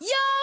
Yo!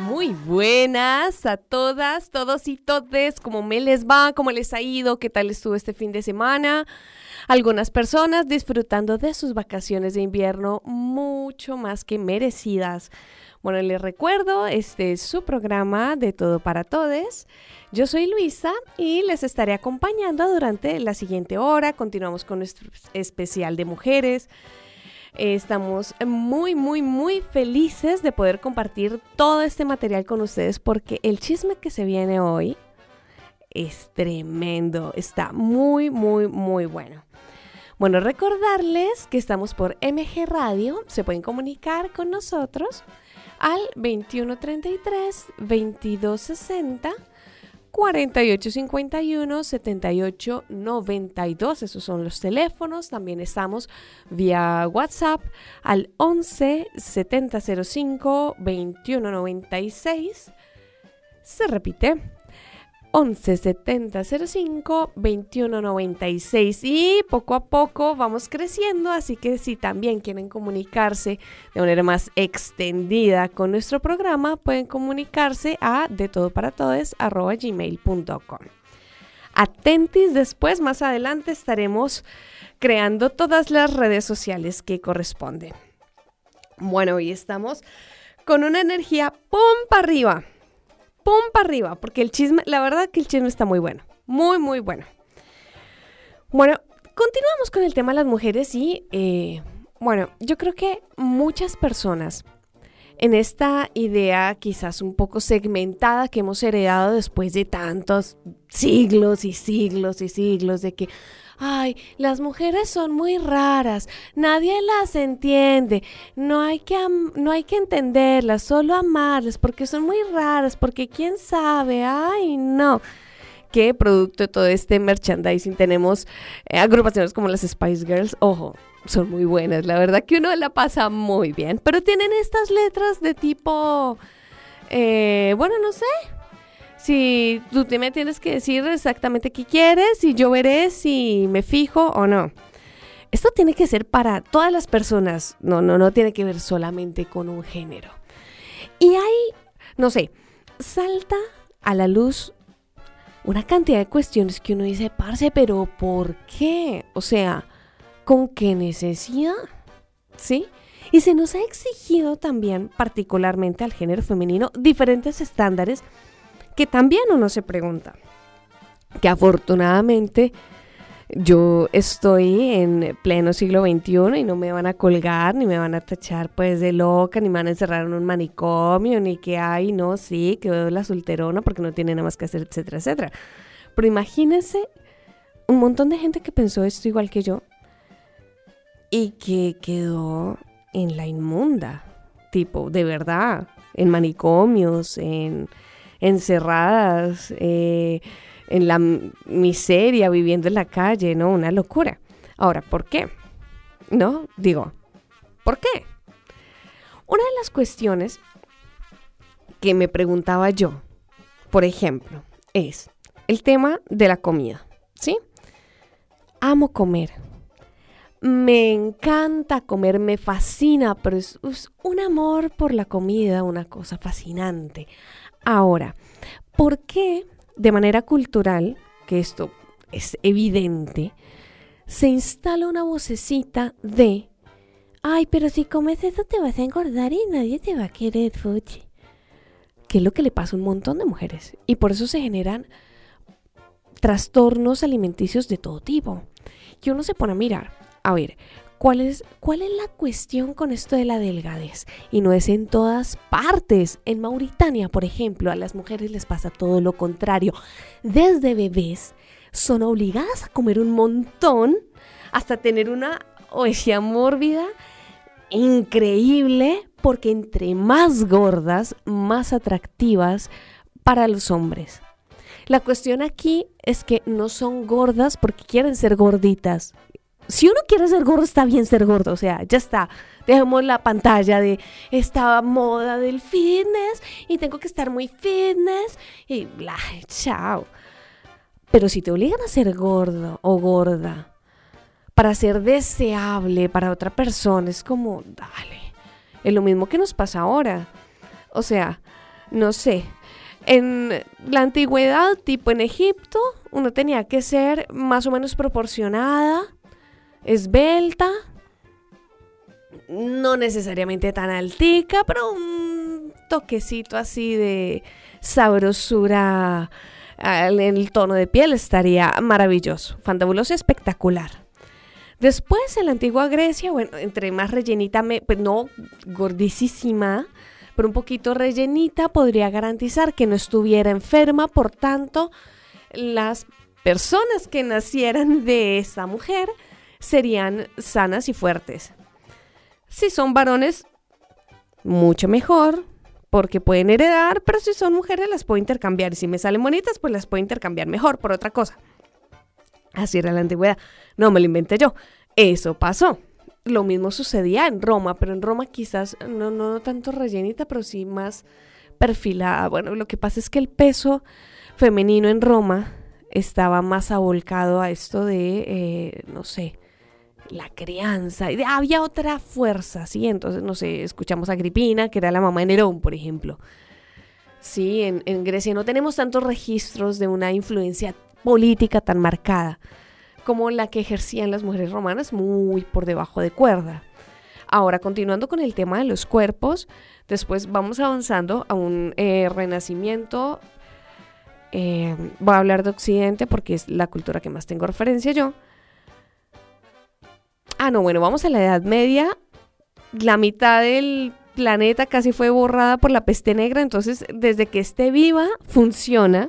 Muy buenas a todas, todos y todes. ¿Cómo me les va? ¿Cómo les ha ido? ¿Qué tal estuvo este fin de semana? Algunas personas disfrutando de sus vacaciones de invierno mucho más que merecidas. Bueno, les recuerdo, este es su programa de Todo para Todes. Yo soy Luisa y les estaré acompañando durante la siguiente hora. Continuamos con nuestro especial de mujeres. Estamos muy, muy, muy felices de poder compartir todo este material con ustedes porque el chisme que se viene hoy es tremendo. Está muy, muy, muy bueno. Bueno, recordarles que estamos por MG Radio. Se pueden comunicar con nosotros al 2133 2260 4851 7892. Esos son los teléfonos. También estamos vía WhatsApp al 11 7005 2196. Se repite 11 70 05 21 96 y poco a poco vamos creciendo así que si también quieren comunicarse de manera más extendida con nuestro programa pueden comunicarse a de todo para todos gmail.com atentis después más adelante estaremos creando todas las redes sociales que corresponden. Bueno hoy estamos con una energía pum para arriba pum para arriba, porque el chisme, la verdad que el chisme está muy bueno, muy, muy bueno. Bueno, continuamos con el tema de las mujeres y, eh, bueno, yo creo que muchas personas en esta idea quizás un poco segmentada que hemos heredado después de tantos siglos y siglos y siglos de que ay, las mujeres son muy raras, nadie las entiende, no hay que, no hay que entenderlas, solo amarlas, porque son muy raras, porque quién sabe, ay, no. ¿Qué producto de todo este merchandising tenemos eh, agrupaciones como las Spice Girls? Ojo, son muy buenas, la verdad que uno la pasa muy bien, pero tienen estas letras de tipo Eh, bueno, no sé. Si tú me tienes que decir exactamente qué quieres y yo veré si me fijo o no. Esto tiene que ser para todas las personas. No, no, no tiene que ver solamente con un género. Y hay, no sé, salta a la luz una cantidad de cuestiones que uno dice, parce, pero ¿por qué? O sea, ¿con qué necesidad? ¿Sí? Y se nos ha exigido también, particularmente al género femenino, diferentes estándares que también uno se pregunta. Que afortunadamente yo estoy en pleno siglo XXI y no me van a colgar, ni me van a tachar pues de loca, ni me van a encerrar en un manicomio, ni que hay, no, sí, que veo la solterona porque no tiene nada más que hacer, etcétera, etcétera. Pero imagínense un montón de gente que pensó esto igual que yo y que quedó en la inmunda, tipo, de verdad, en manicomios, en encerradas, eh, en la miseria, viviendo en la calle, ¿no? Una locura. Ahora, ¿por qué? ¿No? Digo, ¿por qué? Una de las cuestiones que me preguntaba yo, por ejemplo, es el tema de la comida, ¿sí? Amo comer. Me encanta comer, me fascina, pero es, un amor por la comida, una cosa fascinante. Ahora, ¿por qué de manera cultural, que esto es evidente, se instala una vocecita de, ay, pero si comes eso te vas a engordar y nadie te va a querer, Fuchi. Que es lo que le pasa a un montón de mujeres. Y por eso se generan trastornos alimenticios de todo tipo. Y uno se pone a mirar, a ver, ¿Cuál es, ¿Cuál es la cuestión con esto de la delgadez? Y no es en todas partes. En Mauritania, por ejemplo, a las mujeres les pasa todo lo contrario. Desde bebés son obligadas a comer un montón hasta tener una obesidad mórbida increíble porque entre más gordas, más atractivas para los hombres. La cuestión aquí es que no son gordas porque quieren ser gorditas si uno quiere ser gordo, está bien ser gordo. O sea, ya está. Dejemos la pantalla de esta moda del fitness y tengo que estar muy fitness y bla, chao. Pero si te obligan a ser gordo o gorda para ser deseable para otra persona, es como, dale. Es lo mismo que nos pasa ahora. O sea, no sé. En la antigüedad, tipo en Egipto, uno tenía que ser más o menos proporcionada esbelta, no necesariamente tan altica, pero un toquecito así de sabrosura en el tono de piel estaría maravilloso, fantabuloso, espectacular. Después en la antigua Grecia, bueno, entre más rellenita, pues no gordísima, pero un poquito rellenita, podría garantizar que no estuviera enferma, por tanto, las personas que nacieran de esa mujer serían sanas y fuertes. Si son varones, mucho mejor, porque pueden heredar, pero si son mujeres las puedo intercambiar. Y si me salen bonitas, pues las puedo intercambiar mejor por otra cosa. Así era la antigüedad. No me lo inventé yo. Eso pasó. Lo mismo sucedía en Roma, pero en Roma quizás no, no tanto rellenita, pero sí más perfilada. Bueno, lo que pasa es que el peso femenino en Roma estaba más abolcado a esto de, eh, no sé, la crianza. Y había otra fuerza, ¿sí? Entonces, no sé, escuchamos a Agripina, que era la mamá de Nerón, por ejemplo. Sí, en, Grecia no tenemos tantos registros de una influencia política tan marcada como la que ejercían las mujeres romanas, muy por debajo de cuerda. Ahora, continuando con el tema de los cuerpos, después vamos avanzando a un eh, renacimiento. Eh, voy a hablar de Occidente porque es la cultura que más tengo referencia yo. Ah, no, bueno, vamos a la Edad Media. La mitad del planeta casi fue borrada por la peste negra, entonces desde que esté viva, funciona.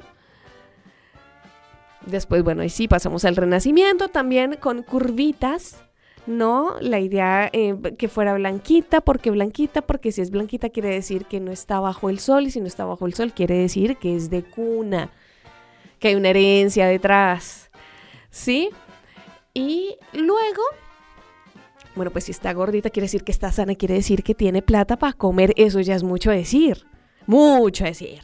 Después, bueno, y sí, pasamos al Renacimiento también con curvitas, ¿no? La idea eh, que fuera blanquita, porque blanquita, porque si es blanquita quiere decir que no está bajo el sol, y si no está bajo el sol quiere decir que es de cuna, que hay una herencia detrás, ¿sí? Y luego bueno, pues si está gordita quiere decir que está sana, quiere decir que tiene plata para comer, eso ya es mucho decir. mucho decir.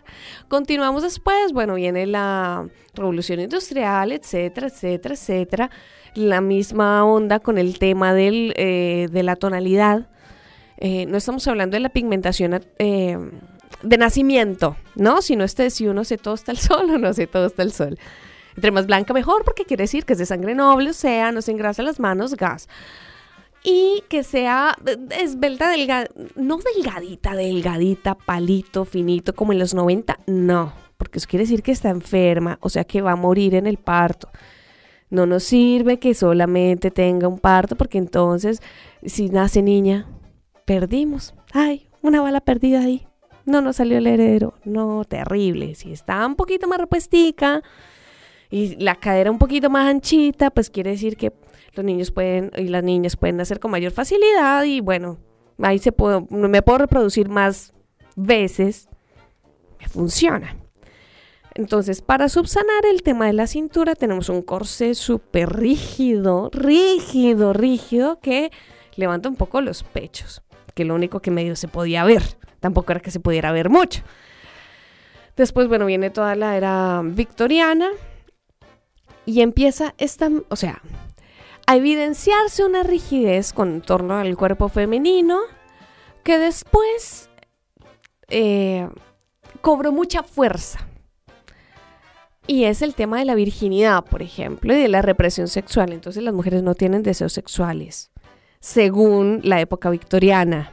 Continuamos después, bueno, viene la revolución industrial, etcétera, etcétera, etcétera. La misma onda con el tema del, eh, de la tonalidad. Eh, no estamos hablando de la pigmentación eh, de nacimiento, ¿no? Sino este si uno se tosta el sol o no se tosta el sol. Entre más blanca mejor, porque quiere decir que es de sangre noble, o sea, no se engrasa las manos, gas y que sea esbelta, delgada, no delgadita, delgadita, palito, finito, como en los 90, no, porque eso quiere decir que está enferma, o sea que va a morir en el parto. No nos sirve que solamente tenga un parto, porque entonces, si nace niña, perdimos. Ay, una bala perdida ahí. No nos salió el heredero. No, terrible. Si está un poquito más repuestica y la cadera un poquito más anchita, pues quiere decir que los niños pueden y las niñas pueden nacer con mayor facilidad y bueno, ahí se puedo, me puedo reproducir más veces, me funciona. Entonces, para subsanar el tema de la cintura, tenemos un corsé súper rígido, rígido, rígido, que levanta un poco los pechos, que lo único que medio se podía ver, tampoco era que se pudiera ver mucho. Después, bueno, viene toda la era victoriana y empieza esta, o sea, a evidenciarse una rigidez con torno al cuerpo femenino que después eh, cobró mucha fuerza. Y es el tema de la virginidad, por ejemplo, y de la represión sexual. Entonces las mujeres no tienen deseos sexuales, según la época victoriana.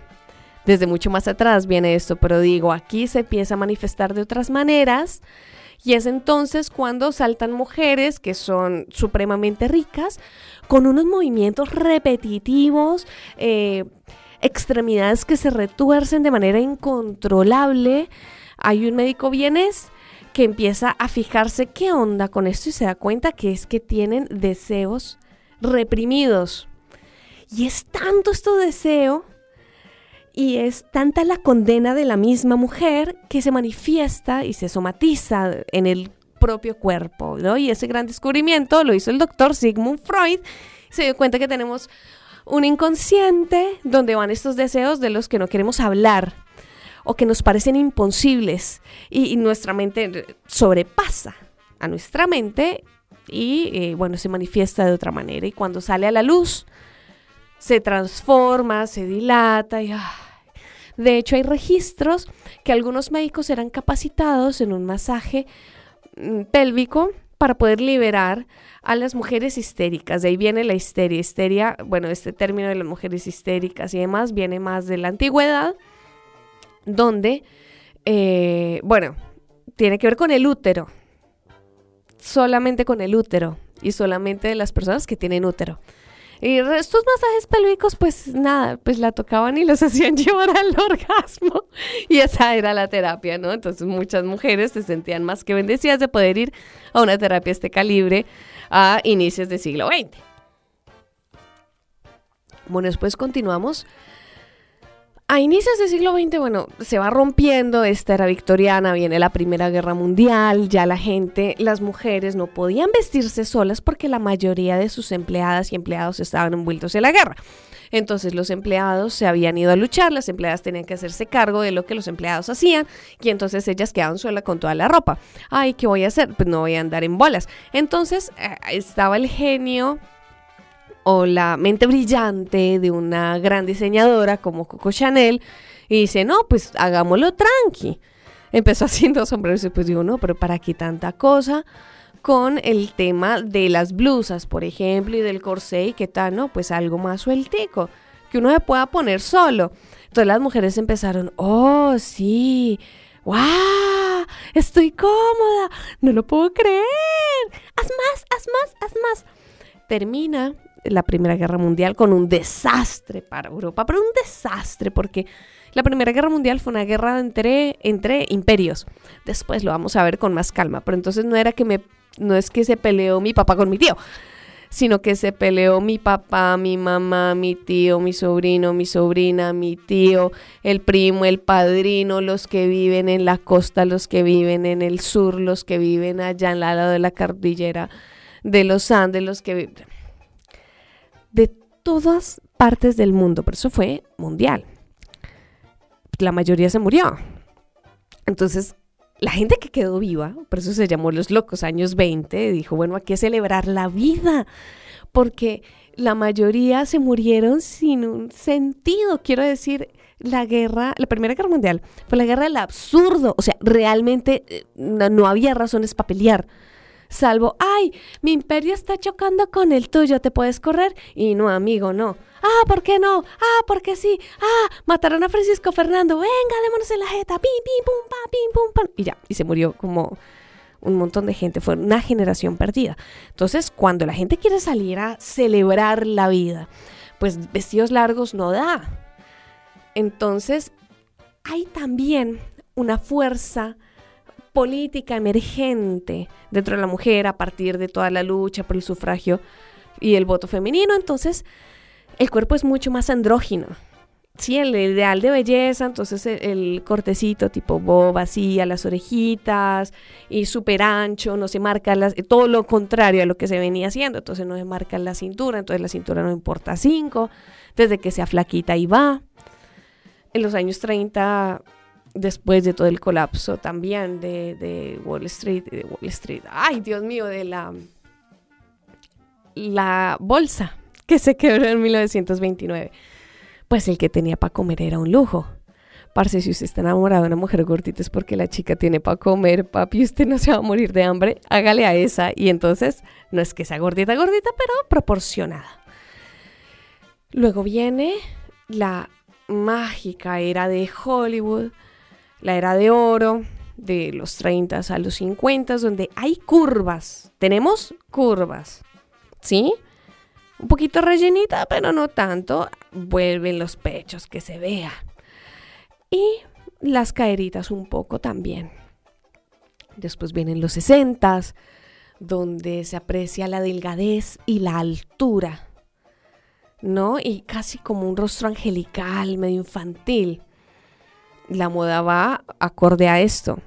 Desde mucho más atrás viene esto, pero digo, aquí se empieza a manifestar de otras maneras y es entonces cuando saltan mujeres que son supremamente ricas, con unos movimientos repetitivos, eh, extremidades que se retuercen de manera incontrolable. Hay un médico vienes que empieza a fijarse qué onda con esto y se da cuenta que es que tienen deseos reprimidos. Y es tanto esto deseo y es tanta la condena de la misma mujer que se manifiesta y se somatiza en el propio cuerpo, ¿no? Y ese gran descubrimiento lo hizo el doctor Sigmund Freud. Se dio cuenta que tenemos un inconsciente donde van estos deseos de los que no queremos hablar o que nos parecen imposibles y, nuestra mente sobrepasa a nuestra mente y eh, bueno, se manifiesta de otra manera y cuando sale a la luz se transforma, se dilata y... De hecho, hay registros que algunos médicos eran capacitados en un masaje mm, pélvico para poder liberar a las mujeres histéricas. De ahí viene la histeria. Histeria, bueno, este término de las mujeres histéricas y demás viene más de la antigüedad, donde, eh, bueno, tiene que ver con el útero. Solamente con el útero y solamente de las personas que tienen útero. Y estos masajes pélvicos, pues nada, pues la tocaban y los hacían llevar al orgasmo. Y esa era la terapia, ¿no? Entonces muchas mujeres se sentían más que bendecidas de poder ir a una terapia de este calibre a inicios del siglo XX. Bueno, después continuamos a inicios del siglo XX, bueno, se va rompiendo esta era victoriana, viene la Primera Guerra Mundial, ya la gente, las mujeres no podían vestirse solas porque la mayoría de sus empleadas y empleados estaban envueltos en la guerra. Entonces los empleados se habían ido a luchar, las empleadas tenían que hacerse cargo de lo que los empleados hacían y entonces ellas quedaban solas con toda la ropa. Ay, ¿qué voy a hacer? Pues no voy a andar en bolas. Entonces eh, estaba el genio o la mente brillante de una gran diseñadora como Coco Chanel y dice, no, pues hagámoslo tranqui. Empezó haciendo sombreros y pues digo, no, pero ¿para qué tanta cosa? Con el tema de las blusas, por ejemplo, y del corsé y qué tal, no, pues algo más sueltico, que uno se pueda poner solo. Entonces las mujeres empezaron, oh, sí, ¡Wow! Estoy cómoda. No lo puedo creer. Haz más, haz más, haz más. Termina la Primera Guerra Mundial con un desastre para Europa, pero un desastre porque la Primera Guerra Mundial fue una guerra entre, entre imperios. Después lo vamos a ver con más calma, pero entonces no era que me, no es que se peleó mi papá con mi tío, sino que se peleó mi papá, mi mamá, mi tío, mi sobrino, mi sobrina, mi tío, el primo, el padrino, los que viven en la costa, los que viven en el sur, los que viven allá la lado de la cordillera de los Andes, los que viven todas partes del mundo, pero eso fue mundial. La mayoría se murió. Entonces, la gente que quedó viva, por eso se llamó los locos años 20, dijo, bueno, hay que celebrar la vida, porque la mayoría se murieron sin un sentido. Quiero decir, la guerra, la Primera Guerra Mundial, fue la guerra del absurdo. O sea, realmente eh, no, había razones para pelear. Salvo, ay, mi imperio está chocando con el tuyo, ¿te puedes correr? Y no, amigo, no. Ah, ¿por qué no? Ah, ¿por qué sí? Ah, mataron a Francisco Fernando. Venga, démonos en la jeta. Pim, pim, pum, pa, pim, pum, pam. Y ya, y se murió como un montón de gente. Fue una generación perdida. Entonces, cuando la gente quiere salir a celebrar la vida, pues vestidos largos no da. Entonces, hay también una fuerza política emergente dentro de la mujer a partir de toda la lucha por el sufragio y el voto femenino. Entonces, el cuerpo es mucho más andrógino. Sí, el ideal de belleza, entonces el, cortecito tipo boba, así, a las orejitas y súper ancho, no se marca las, todo lo contrario a lo que se venía haciendo, entonces no se marca la cintura, entonces la cintura no importa cinco, desde que sea flaquita y va. En los años 30, después de todo el colapso también de, de Wall Street, de Wall Street, ay Dios mío, de la, la bolsa que se quebró en 1929. Pues el que tenía para comer era un lujo. Parce, si usted está enamorado de una mujer gordita es porque la chica tiene para comer, papi, usted no se va a morir de hambre, hágale a esa. Y entonces, no es que sea gordita, gordita, pero proporcionada. Luego viene la mágica era de Hollywood, la era de oro, de los 30 a los 50, donde hay curvas. Tenemos curvas, ¿sí? un poquito rellenita, pero no tanto. Vuelven los pechos que se vean. Y las caeritas un poco también. Después vienen los sesentas, donde se aprecia la delgadez y la altura, ¿no? Y casi como un rostro angelical, medio infantil. La moda va acorde a esto.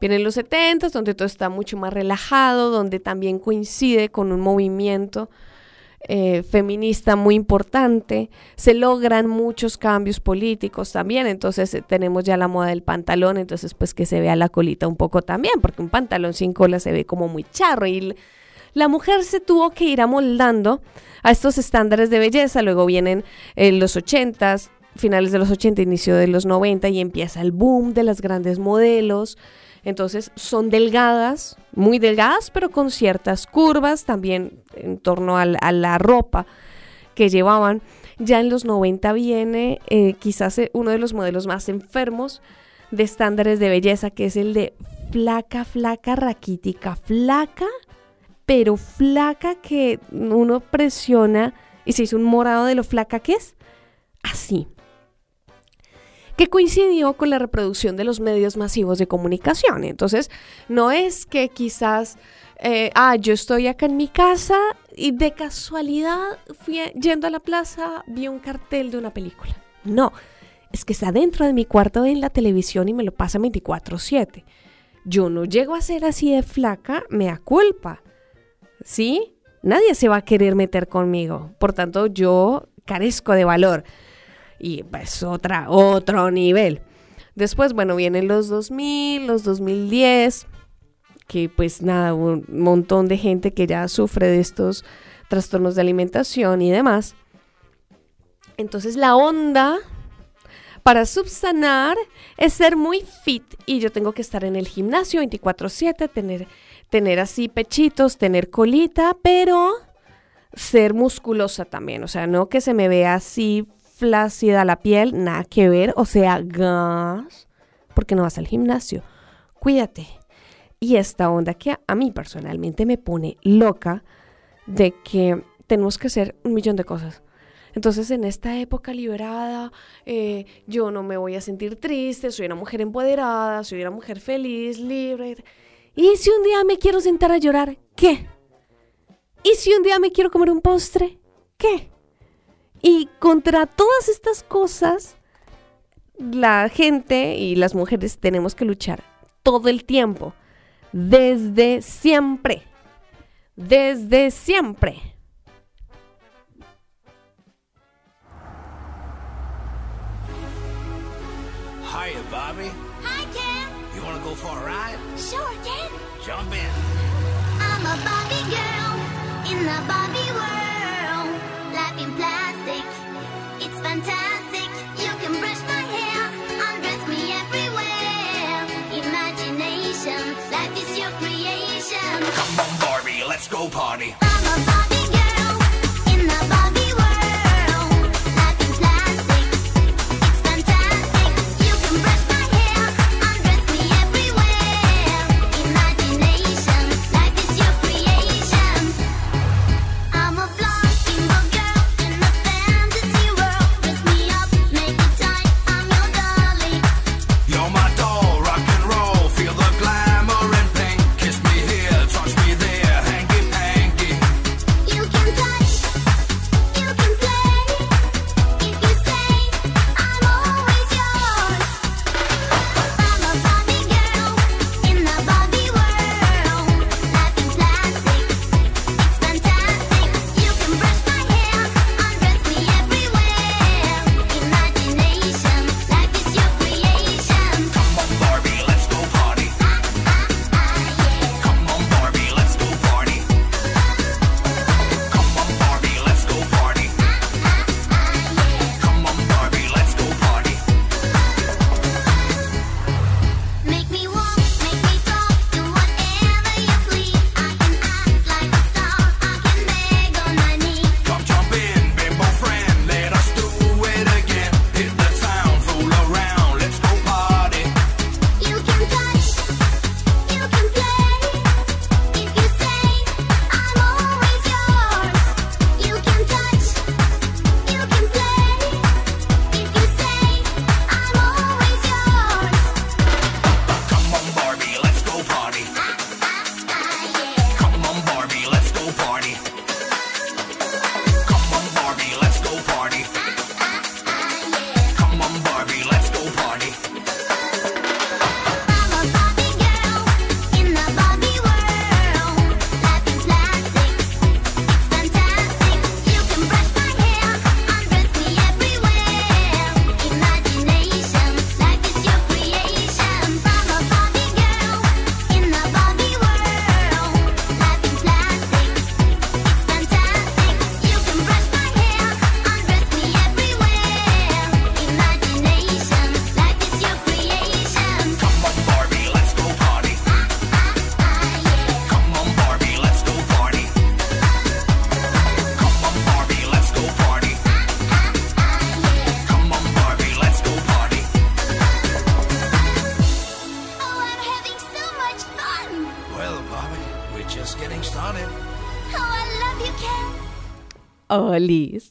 Vienen los setentas, donde todo está mucho más relajado, donde también coincide con un movimiento eh, feminista muy importante, se logran muchos cambios políticos también, entonces eh, tenemos ya la moda del pantalón, entonces pues que se vea la colita un poco también, porque un pantalón sin cola se ve como muy charro y la mujer se tuvo que ir amoldando a estos estándares de belleza, luego vienen eh, los ochentas, finales de los 80, inicio de los 90 y empieza el boom de las grandes modelos, entonces son delgadas, muy delgadas, pero con ciertas curvas también en torno a la, ropa que llevaban. Ya en los 90 viene eh, quizás eh, uno de los modelos más enfermos de estándares de belleza, que es el de flaca, flaca, raquítica, flaca, pero flaca que uno presiona y se hizo un morado de lo flaca que es. Así que coincidió con la reproducción de los medios masivos de comunicación. Entonces, no es que quizás, eh, ah, yo estoy acá en mi casa y de casualidad fui yendo a la plaza, vi un cartel de una película. No, es que está dentro de mi cuarto en la televisión y me lo pasa 24/7. Yo no llego a ser así de flaca, me da culpa. ¿Sí? Nadie se va a querer meter conmigo. Por tanto, yo carezco de valor y pues otra, otro nivel. Después, bueno, vienen los 2000, los 2010, que pues nada, un montón de gente que ya sufre de estos trastornos de alimentación y demás. Entonces la onda para subsanar es ser muy fit y yo tengo que estar en el gimnasio 24/7, tener, tener así pechitos, tener colita, pero ser musculosa también, o sea, no que se me vea así flácida la piel, nada que ver, o sea, gas, porque no vas al gimnasio. Cuídate. Y esta onda que a, mí personalmente me pone loca de que tenemos que hacer un millón de cosas. Entonces, en esta época liberada, eh, yo no me voy a sentir triste, soy una mujer empoderada, soy una mujer feliz, libre. ¿Y si un día me quiero sentar a llorar? ¿Qué? ¿Y si un día me quiero comer un postre? ¿Qué? Y contra todas estas cosas, la gente y las mujeres tenemos que luchar todo el tiempo, desde siempre, desde siempre. Hiya, Bobby. Hi, Ken. You want for a ride? Sure, Ken. Jump in. I'm a Barbie girl in the Barbie Barbie, let's go party. I'm a Barbie girl in the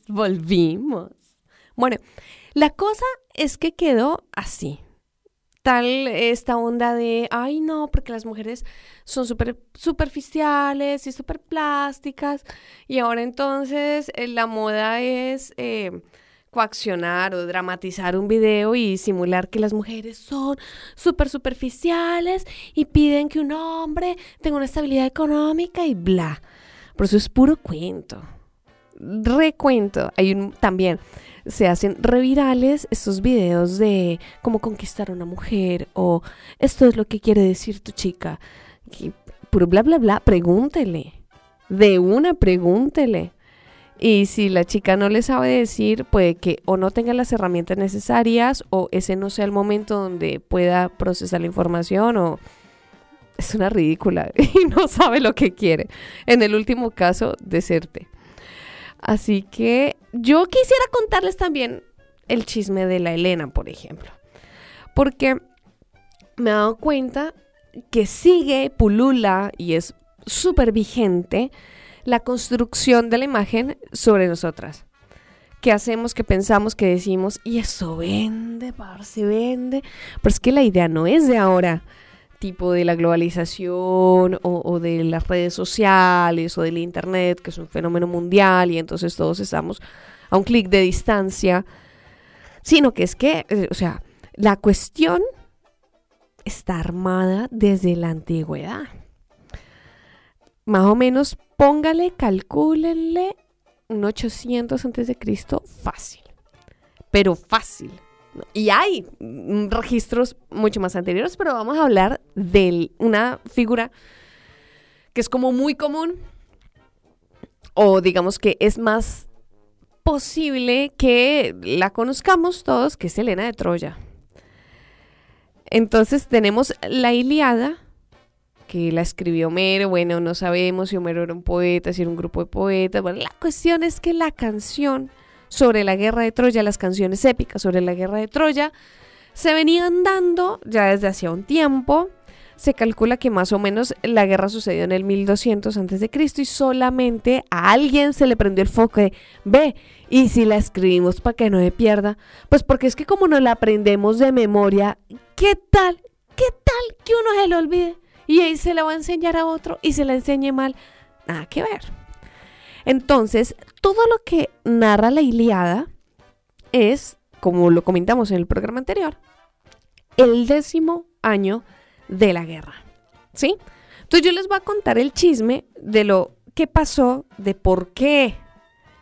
volvimos. Bueno, la cosa es que quedó así. Tal esta onda de, ay no, porque las mujeres son súper superficiales y súper plásticas. Y ahora entonces eh, la moda es eh, coaccionar o dramatizar un video y simular que las mujeres son súper superficiales y piden que un hombre tenga una estabilidad económica y bla. Por eso es puro cuento recuento. Hay también se hacen revirales estos videos de cómo conquistar a una mujer o esto es lo que quiere decir tu chica. Y bla bla bla, pregúntele. De una pregúntele. Y si la chica no le sabe decir, puede que o no tenga las herramientas necesarias o ese no sea el momento donde pueda procesar la información o es una ridícula y no sabe lo que quiere. En el último caso, deserte. Así que yo quisiera contarles también el chisme de la Elena, por ejemplo. Porque me he dado cuenta que sigue, pulula y es súper vigente la construcción de la imagen sobre nosotras. ¿Qué hacemos? ¿Qué pensamos? ¿Qué decimos? Y eso vende, parce, vende. Pero es que la idea no es de ahora tipo de la globalización o, de las redes sociales o del internet, que es un fenómeno mundial y entonces todos estamos a un clic de distancia, sino que es que, eh, o sea, la cuestión está armada desde la antigüedad. Más o menos, póngale, calcúlenle un 800 antes de Cristo fácil, pero fácil. Y hay registros mucho más anteriores, pero vamos a hablar de una figura que es como muy común o digamos que es más posible que la conozcamos todos, que es Helena de Troya. Entonces tenemos la Iliada, que la escribió Homero, bueno, no sabemos si Homero era un poeta, si era un grupo de poetas, bueno, la cuestión es que la canción sobre la guerra de Troya, las canciones épicas sobre la guerra de Troya, se venían dando ya desde hacía un tiempo. Se calcula que más o menos la guerra sucedió en el 1200 antes de Cristo y solamente a alguien se le prendió el foco de, ve, y si la escribimos para que no se pierda, pues porque es que como no la aprendemos de memoria, ¿qué tal? ¿Qué tal que uno se lo olvide? Y ahí se la va a enseñar a otro y se la enseñe mal. Nada que ver. Entonces, todo lo que narra la Iliada es, como lo comentamos en el programa anterior, el décimo año de la guerra. ¿Sí? Entonces yo les voy a contar el chisme de lo que pasó, de por qué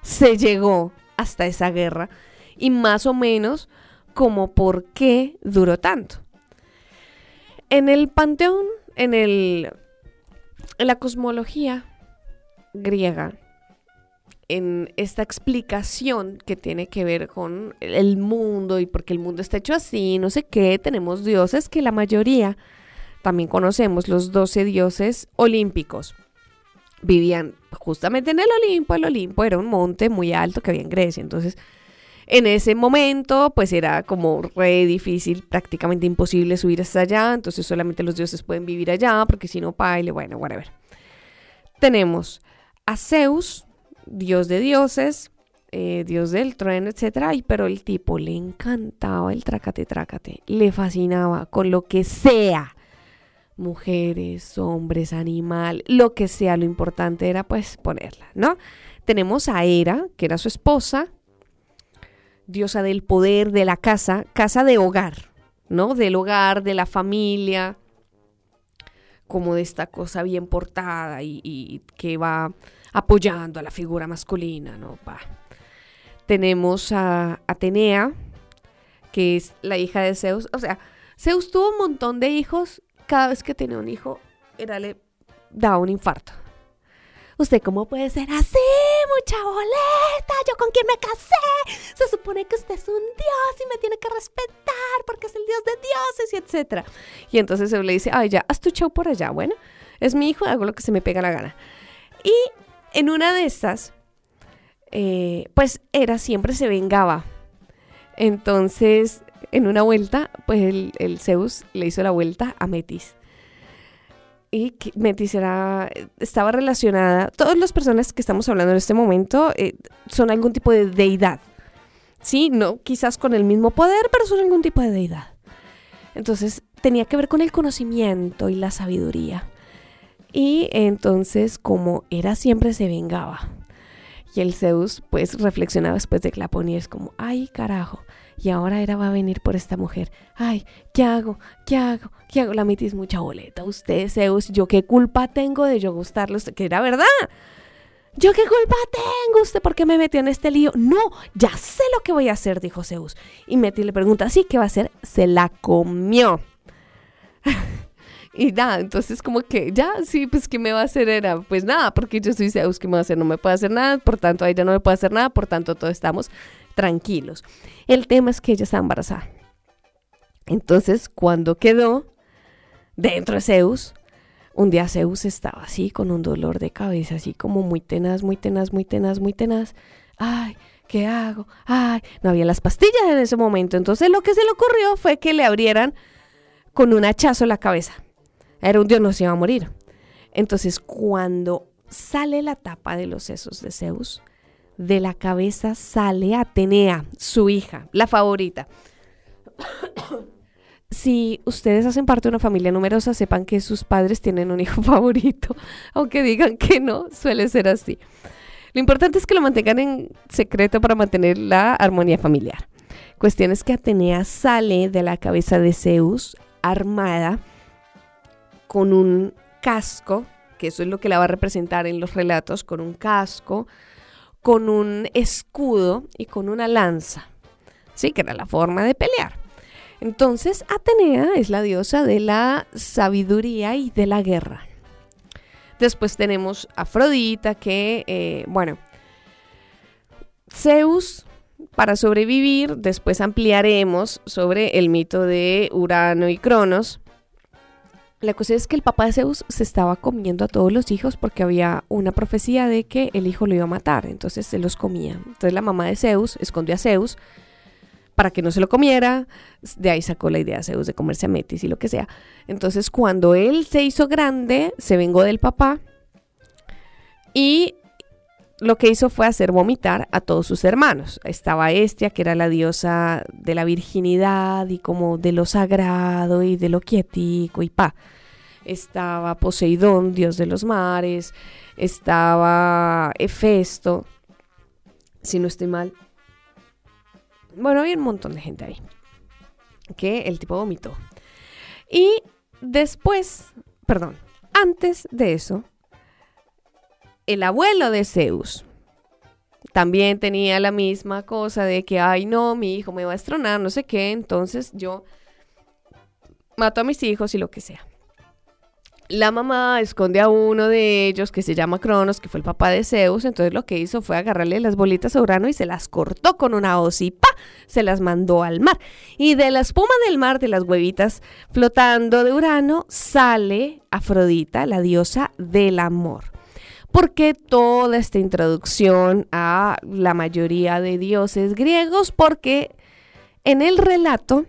se llegó hasta esa guerra y más o menos como por qué duró tanto. En el panteón, en, el, en la cosmología griega, en esta explicación que tiene que ver con el mundo y porque el mundo está hecho así, no sé qué, tenemos dioses que la mayoría también conocemos, los 12 dioses olímpicos. Vivían justamente en el Olimpo, el Olimpo era un monte muy alto que había en Grecia, entonces en ese momento pues era como re difícil, prácticamente imposible subir hasta allá, entonces solamente los dioses pueden vivir allá porque si no, paile, bueno, whatever. Tenemos a Zeus, dios de dioses, eh, dios del trueno, etcétera, y pero el tipo le encantaba el trácate, trácate, le fascinaba con lo que sea, mujeres, hombres, animal, lo que sea, lo importante era pues ponerla, ¿no? Tenemos a Hera, que era su esposa, diosa del poder, de la casa, casa de hogar, ¿no? Del hogar, de la familia, como de esta cosa bien portada y, y que va apoyando a la figura masculina, ¿no? Va. Tenemos a Atenea, que es la hija de Zeus. O sea, Zeus tuvo un montón de hijos. Cada vez que tenía un hijo, era le daba un infarto. ¿Usted cómo puede ser así, mucha boleta? ¿Yo con quién me casé? Se supone que usted es un dios y me tiene que respetar porque es el dios de dioses y etcétera. Y entonces Zeus le dice, ay, ya, haz tu show por allá, bueno. Es mi hijo, hago lo que se me pega la gana. Y en una de estas, eh, pues era siempre se vengaba. Entonces, en una vuelta, pues el, Zeus le hizo la vuelta a Metis. Y Metis era, estaba relacionada, todas las personas que estamos hablando en este momento eh, son algún tipo de deidad. Sí, no quizás con el mismo poder, pero son algún tipo de deidad. Entonces tenía que ver con el conocimiento y la sabiduría. Y entonces, como era siempre, se vengaba. Y el Zeus, pues, reflexionaba después de que la ponía, es como, ay, carajo. Y ahora era va a venir por esta mujer. Ay, ¿qué hago? ¿Qué hago? ¿Qué hago? La mitis mucha boleta. Usted, Zeus, ¿yo qué culpa tengo de yo gustarle usted? Que era verdad. ¿Yo qué culpa tengo? ¿Usted por qué me metió en este lío? No, ya sé lo que voy a hacer, dijo Zeus. Y Metis le pregunta, ¿sí qué va a hacer? Se la comió. Y nada, entonces como que ya, sí, pues ¿qué me va a hacer? Era, pues nada, porque yo soy Zeus, ¿qué me va a hacer? No me puede hacer nada, por tanto, a ella no me puede hacer nada, por tanto, todos estamos tranquilos. El tema es que ella está embarazada. Entonces, cuando quedó dentro de Zeus, un día Zeus estaba así, con un dolor de cabeza, así como muy tenaz, muy tenaz, muy tenaz, muy tenaz. Ay, ¿qué hago? Ay, no había las pastillas en ese momento. Entonces, lo que se le ocurrió fue que le abrieran con un hachazo la cabeza. Era un dios, no se iba a morir. Entonces, cuando sale la tapa de los sesos de Zeus, de la cabeza sale Atenea, su hija, la favorita. si ustedes hacen parte de una familia numerosa, sepan que sus padres tienen un hijo favorito, aunque digan que no, suele ser así. Lo importante es que lo mantengan en secreto para mantener la armonía familiar. Cuestión es que Atenea sale de la cabeza de Zeus armada con un casco, que eso es lo que la va a representar en los relatos, con un casco, con un escudo y con una lanza. Sí, que era la forma de pelear. Entonces, Atenea es la diosa de la sabiduría y de la guerra. Después tenemos Afrodita, que, eh, bueno, Zeus, para sobrevivir, después ampliaremos sobre el mito de Urano y Cronos. La cosa es que el papá de Zeus se estaba comiendo a todos los hijos porque había una profecía de que el hijo lo iba a matar, entonces se los comía. Entonces la mamá de Zeus escondió a Zeus para que no se lo comiera. De ahí sacó la idea Zeus de comerse a Metis y lo que sea. Entonces cuando él se hizo grande, se vengó del papá y lo que hizo fue hacer vomitar a todos sus hermanos. Estaba Estia, que era la diosa de la virginidad y como de lo sagrado y de lo quietico y pa. Estaba Poseidón, dios de los mares. Estaba Hefesto, si no estoy mal. Bueno, había un montón de gente ahí. Que el tipo vomitó. Y después, perdón, antes de eso, el abuelo de Zeus también tenía la misma cosa de que, ay no, mi hijo me va a estronar, no sé qué, entonces yo mato a mis hijos y lo que sea. La mamá esconde a uno de ellos que se llama Cronos, que fue el papá de Zeus, entonces lo que hizo fue agarrarle las bolitas a Urano y se las cortó con una hoz y ¡pa! se las mandó al mar. Y de la espuma del mar, de las huevitas flotando de Urano, sale Afrodita, la diosa del amor. ¿Por qué toda esta introducción a la mayoría de dioses griegos? Porque en el relato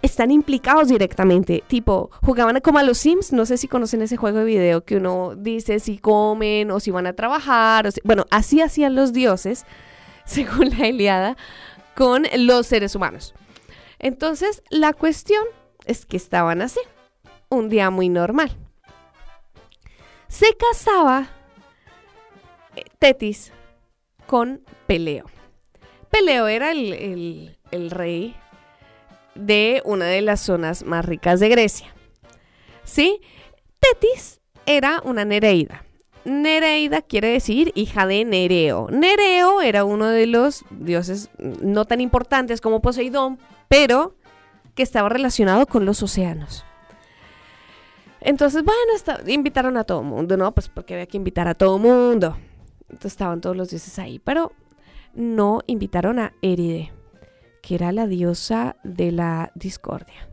están implicados directamente. Tipo, jugaban como a los Sims. No sé si conocen ese juego de video que uno dice si comen o si van a trabajar. Bueno, así hacían los dioses, según la Iliada, con los seres humanos. Entonces, la cuestión es que estaban así. Un día muy normal. Se casaba eh, Tetis con Peleo. Peleo era el, rey de una de las zonas más ricas de Grecia. ¿Sí? Tetis era una Nereida. Nereida quiere decir hija de Nereo. Nereo era uno de los dioses no tan importantes como Poseidón, pero que estaba relacionado con los océanos. Entonces, bueno, invitaron a todo mundo, ¿no? Pues porque había que invitar a todo mundo. Entonces estaban todos los dioses ahí, pero no invitaron a Éride, que era la diosa de la discordia.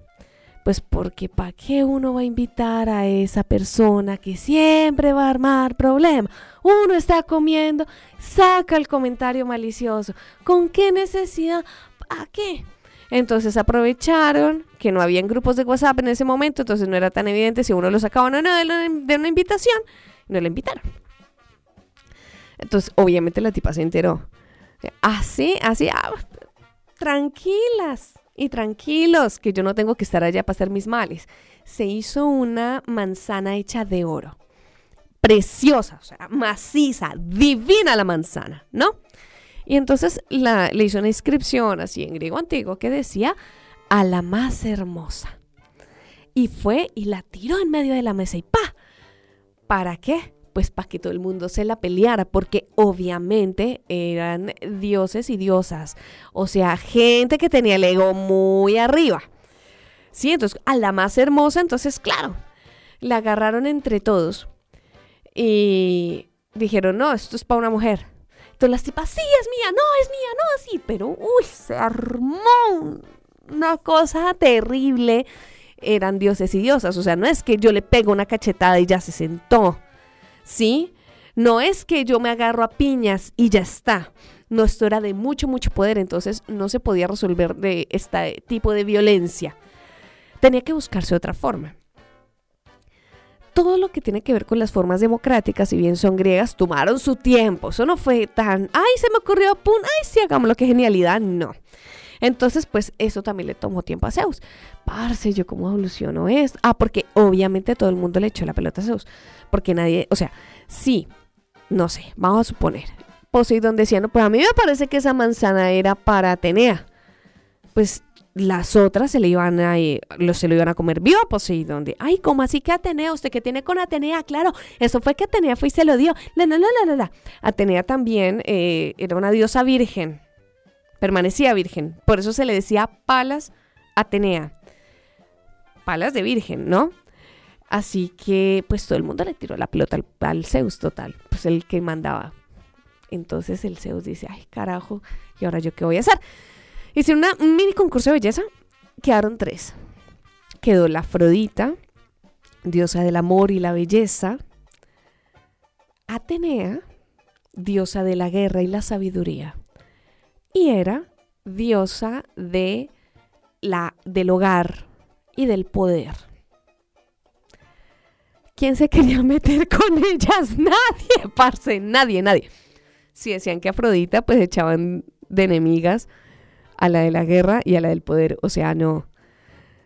Pues porque ¿para qué uno va a invitar a esa persona que siempre va a armar problema? Uno está comiendo, saca el comentario malicioso. ¿Con qué necesidad? ¿Para qué? Entonces aprovecharon que no habían grupos de WhatsApp en ese momento, entonces no era tan evidente si uno lo sacaba o no de, una invitación. No la invitaron. Entonces, obviamente la tipa se enteró. Así, así, ah, tranquilas y tranquilos, que yo no tengo que estar allá para hacer mis males. Se hizo una manzana hecha de oro. Preciosa, o sea, maciza, divina la manzana, ¿no? Y entonces la, le hizo una inscripción así en griego antiguo que decía a la más hermosa. Y fue y la tiró en medio de la mesa y ¡pa! ¿Para qué? Pues para que todo el mundo se la peleara, porque obviamente eran dioses y diosas. O sea, gente que tenía el ego muy arriba. Sí, entonces a la más hermosa, entonces claro, la agarraron entre todos y dijeron, no, esto es para una mujer. Las tipas, sí, es mía, no, es mía, no, sí, pero uy, se armó un- una cosa terrible. Eran dioses y diosas, o sea, no es que yo le pego una cachetada y ya se sentó. ¿sí? No es que yo me agarro a piñas y ya está. No, esto era de mucho, mucho poder, entonces no se podía resolver de este tipo de violencia. Tenía que buscarse otra forma. Todo lo que tiene que ver con las formas democráticas, si bien son griegas, tomaron su tiempo. Eso no fue tan, ay, se me ocurrió, pum, ay, sí, hagámoslo, qué genialidad. No. Entonces, pues eso también le tomó tiempo a Zeus. Parce, yo cómo evolucionó esto. Ah, porque obviamente todo el mundo le echó la pelota a Zeus. Porque nadie, o sea, sí, no sé, vamos a suponer. Poseidón decía, no, pues a mí me parece que esa manzana era para Atenea. Pues las otras se le iban a, lo, se lo iban a comer vivo a Poseidón. De, Ay, ¿cómo así que Atenea? ¿Usted que tiene con Atenea? Claro, eso fue que Atenea fue y se lo dio. La, la, la, la, la, la. Atenea también eh, era una diosa virgen. permanecía virgen. Por eso se le decía Palas Atenea. Palas de virgen, ¿no? Así que pues todo el mundo le tiró la pelota al, al Zeus total, pues el que mandaba. Entonces el Zeus dice, ay carajo, ¿y ahora yo qué voy a hacer? Hice una, un mini concurso de belleza, quedaron tres. Quedó la Afrodita, diosa del amor y la belleza. Atenea, diosa de la guerra y la sabiduría. Y Hera, diosa de la, del hogar y del poder. ¿Quién se quería meter con ellas? Nadie, parce, nadie, nadie. Si decían que Afrodita, pues echaban de enemigas a la de la guerra y a la del poder. O sea, no.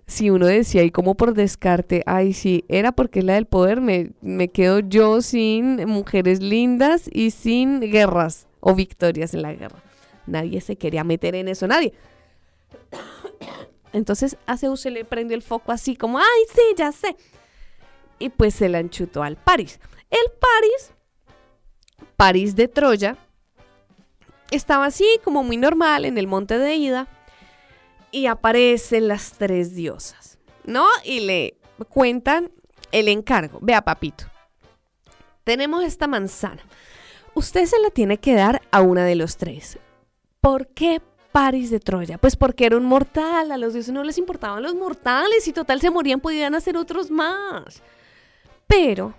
Si uno decía, y como por descarte, ay, sí, era porque es la del poder, me, me quedo yo sin mujeres lindas y sin guerras o victorias en la guerra. Nadie se quería meter en eso, nadie. Entonces a Zeus se le prendió el foco así como, ay, sí, ya sé. Y pues se la enchutó al París. El París, París de Troya, estaba así como muy normal en el monte de Ida y aparecen las tres diosas, ¿no? Y le cuentan el encargo. Vea, papito, tenemos esta manzana. Usted se la tiene que dar a una de los tres. ¿Por qué París de Troya? Pues porque era un mortal, a los dioses no les importaban los mortales y total se morían, podían hacer otros más. Pero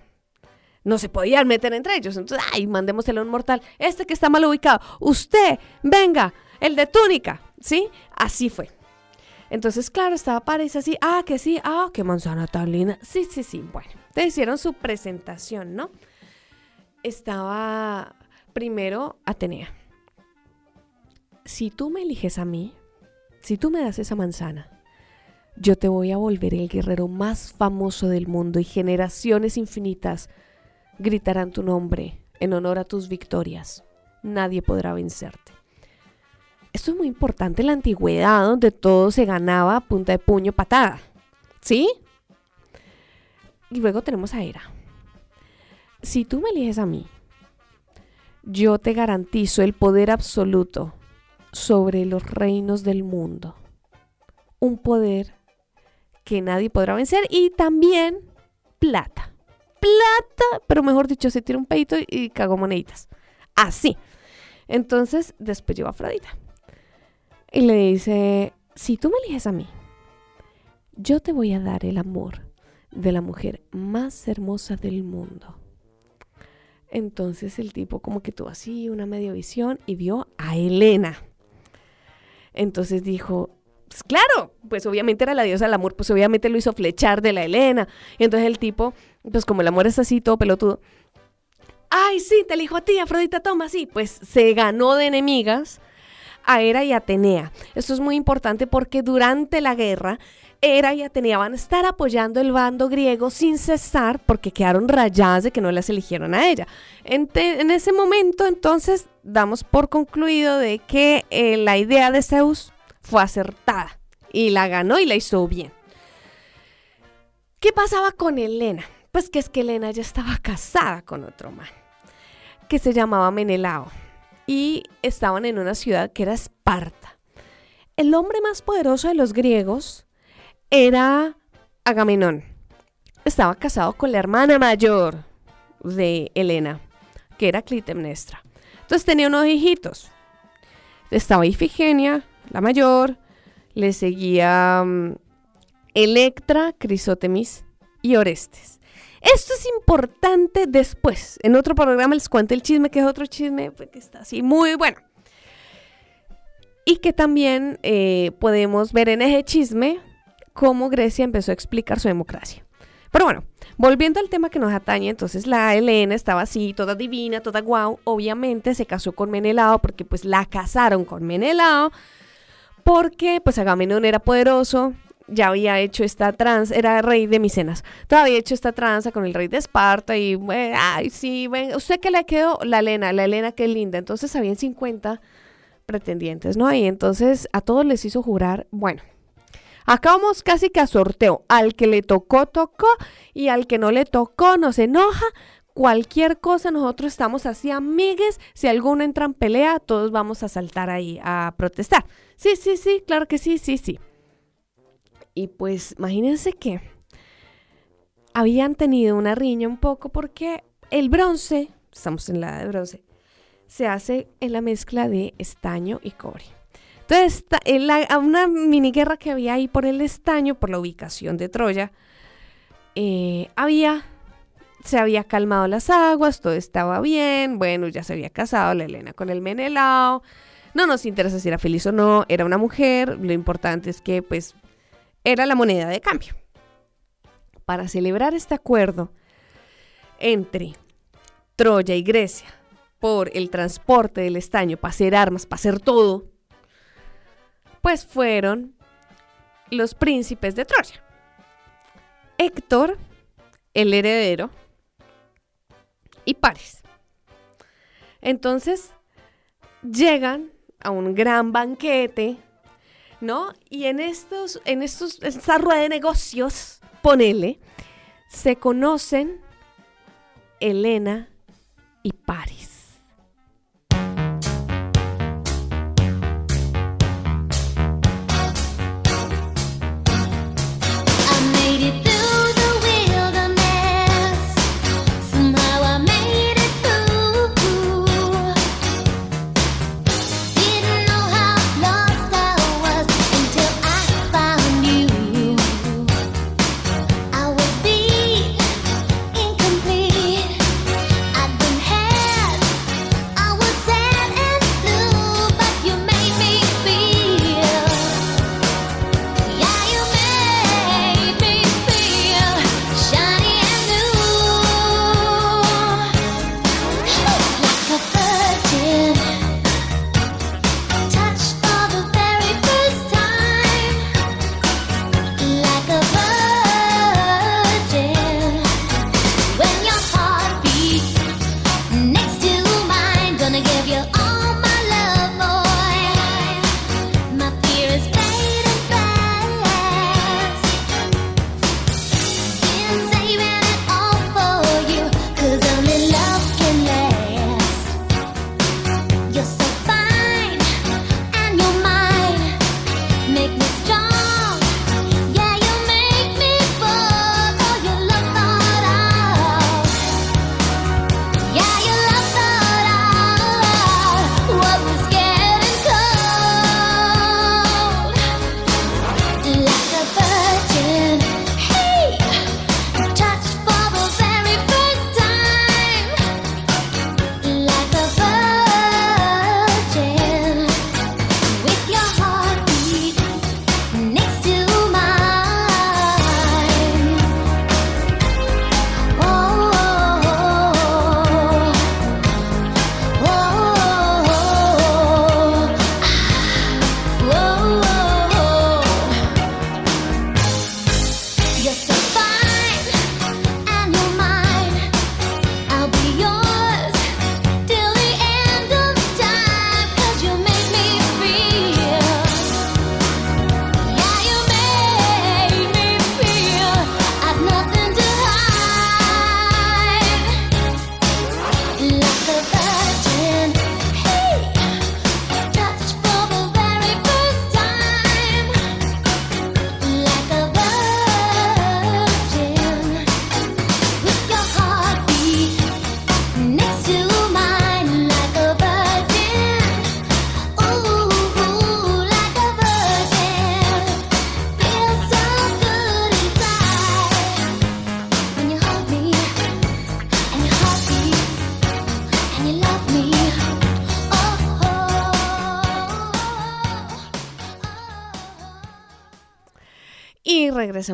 no se podían meter entre ellos. Entonces, ay, mandémoselo a un mortal. Este que está mal ubicado, usted, venga, el de túnica, ¿sí? Así fue. Entonces, claro, estaba París así, ah, que sí, ah, qué manzana tan linda. Sí, sí, sí, bueno, te hicieron su presentación, ¿no? Estaba primero Atenea. Si tú me eliges a mí, si tú me das esa manzana, yo te voy a volver el guerrero más famoso del mundo y generaciones infinitas gritarán tu nombre en honor a tus victorias. Nadie podrá vencerte. Esto es muy importante en la antigüedad, donde todo se ganaba punta de puño patada. ¿Sí? Y luego tenemos a Hera. Si tú me eliges a mí, yo te garantizo el poder absoluto sobre los reinos del mundo. Un poder que nadie podrá vencer y también plata. Plata, pero mejor dicho, se tira un pedito y cagó moneditas. Así. Entonces, después llegó Afrodita. Y le dice, si tú me eliges a mí, yo te voy a dar el amor de la mujer más hermosa del mundo. Entonces el tipo como que tuvo así una media visión y vio a Helena. Entonces dijo, pues claro, pues obviamente era la diosa del amor, pues obviamente lo hizo flechar de la Helena. Y entonces el tipo, pues como el amor es así, todo pelotudo, ay, sí, te elijo a ti, Afrodita, toma, sí, pues se ganó de enemigas a Hera y Atenea. Esto es muy importante porque durante la guerra, Hera y Atenea van a estar apoyando el bando griego sin cesar porque quedaron rayadas de que no las eligieron a ella. En, ese momento, entonces, damos por concluido de que eh, la idea de Zeus fue acertada y la ganó y la hizo bien. ¿Qué pasaba con Helena? Pues que es que Helena ya estaba casada con otro man que se llamaba Menelao y estaban en una ciudad que era Esparta. El hombre más poderoso de los griegos era Agamenón. Estaba casado con la hermana mayor de Helena, que era Clitemnestra. Entonces tenía unos hijitos. Estaba Ifigenia, la mayor, le seguía mm, Electra, Crisótemis y Orestes. Esto es importante después. En otro programa les cuento el chisme, que es otro chisme pues, que está así muy bueno. Y que también eh, podemos ver en ese chisme cómo Grecia empezó a explicar su democracia. Pero bueno, volviendo al tema que nos atañe, entonces la Helena estaba así, toda divina, toda guau. Obviamente se casó con Menelao porque pues la casaron con Menelao. Porque pues Agamenón era poderoso, ya había hecho esta trans, era rey de Micenas, todavía hecho esta tranza con el rey de Esparta y, bueno, ay, sí, ven, usted que le quedó la Elena, la Elena qué linda, entonces habían 50 pretendientes, ¿no? Y entonces a todos les hizo jurar, bueno, acá vamos casi que a sorteo, al que le tocó, tocó, y al que no le tocó, no se enoja, cualquier cosa, nosotros estamos así amigues. Si alguno entra en pelea, todos vamos a saltar ahí a protestar. Sí, sí, sí, claro que sí, sí, sí. Y pues imagínense que habían tenido una riña un poco porque el bronce, estamos en la edad de bronce, se hace en la mezcla de estaño y cobre. Entonces, en la- una mini guerra que había ahí por el estaño, por la ubicación de Troya, eh, había, se había calmado las aguas, todo estaba bien, bueno, ya se había casado la Elena con el Menelao, no nos interesa si era feliz o no, era una mujer, lo importante es que pues era la moneda de cambio. Para celebrar este acuerdo entre Troya y Grecia por el transporte del estaño, para hacer armas, para hacer todo, pues fueron los príncipes de Troya. Héctor, el heredero, y Paris. Entonces, llegan a un gran banquete, ¿no? Y en estos, en estos, esta rueda de negocios, ponele, se conocen Elena y Paris.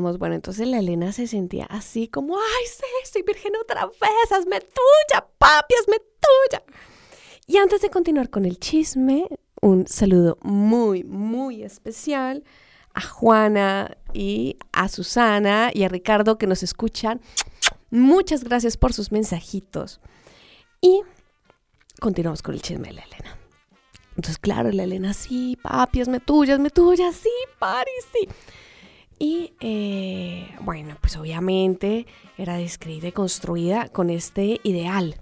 Bueno, entonces la Elena se sentía así como, ay, sí, soy virgen otra vez, hazme tuya, papi, hazme tuya. Y antes de continuar con el chisme, un saludo muy, muy especial a Juana y a Susana y a Ricardo que nos escuchan. Muchas gracias por sus mensajitos. Y continuamos con el chisme de la Elena. Entonces, claro, la Elena, sí, papi, hazme tuya, hazme tuya, sí, Pari, sí. Y eh, bueno, pues obviamente era descrita y construida con este ideal,